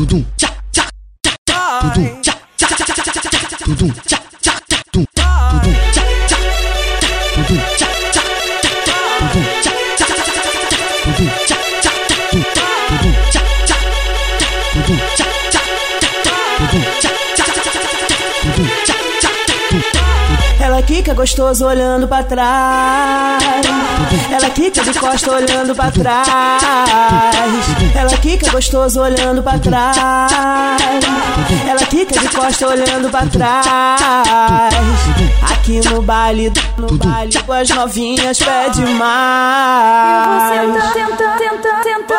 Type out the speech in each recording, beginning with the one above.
tudum, tchá, tchá, tchá, tudum, tchá, tchá, tchá, tchá, tchá, tchá, tudum, tchá, tchá, tudum, tudum, tchá, tchá, tudum, tchá, tchá, tudum, tchá, tchá, tudum, tchá, tchá, tudum, tudum, tchá, tchá, tudum, tchá, tchá, tudum, tchá, tchá, tudum, tchá, tchá, Ela quica gostoso olhando pra trás. Ela quica de costa olhando pra trás. Ela quica gostoso olhando pra trás. Ela quica de costa olhando pra trás. Aqui no baile, no baile, com as novinhas pede mais. Tenta, tenta, tenta, tenta,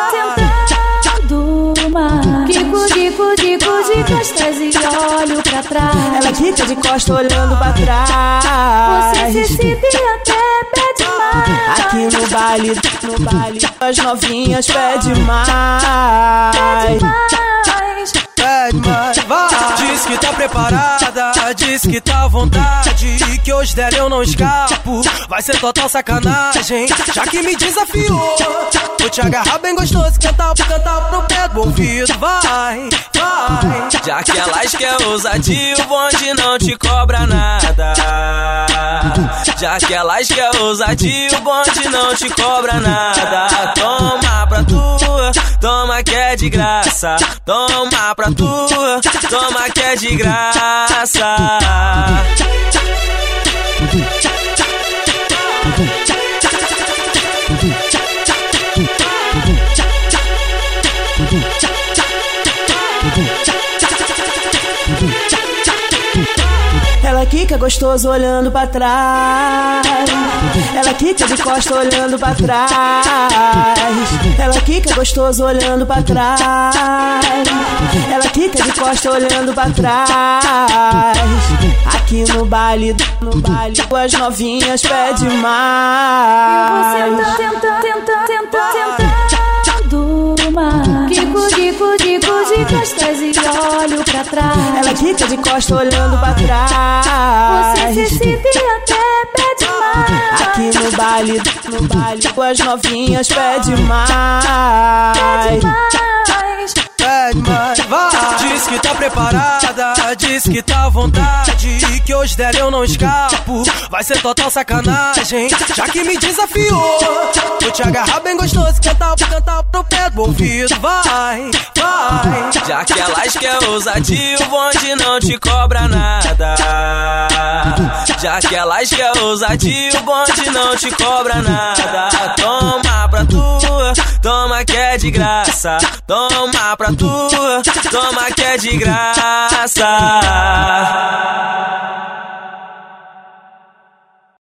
tentando mais. Kiko, Kiko, Kiko de costas e olho pra trás. Ela quica de costa olhando pra trás. Você se e até pede Aqui no baile, no baile, as novinhas pede mais. mais. Pede mais, vai. Diz que tá preparada, diz que tá à vontade. Que hoje dela eu não escapo. Vai ser total sacanagem, já que me desafiou. Vou te agarrar bem gostoso, cantar, cantar pro pé do ouvido. Vai, vai. Já que elas quer ousadia, o bonde não te cobra nada. Já que elas quer ousadia, o bonde não te cobra nada. Toma pra tu, toma que é de graça. Toma pra tu, toma que é de graça. Ela quica gostoso olhando pra trás. Ela quica de costa olhando pra trás. Ela quica gostoso olhando pra trás. Ela quica de costa olhando pra trás. Aqui no baile, no baile, as novinhas pede mais. De costas e olho pra trás. Ela quica de costa olhando pra trás. Você se excita e até pede mais. Aqui no baile, no baile, com as novinhas pede mais. mais. Pede mais, vai. Diz que tá preparada, diz que tá à vontade. Que hoje dela eu não escapo. Vai ser total sacanagem, já que me desafiou. Vou te agarrar bem gostoso, cantar, cantar pro pé do ouvido. Vai. Já que elas quer ousadia, o bonde não te cobra nada. Já que elas quer ousadia, o bonde não te cobra nada. Toma pra tu, toma que é de graça. Toma pra tu, toma que é de graça.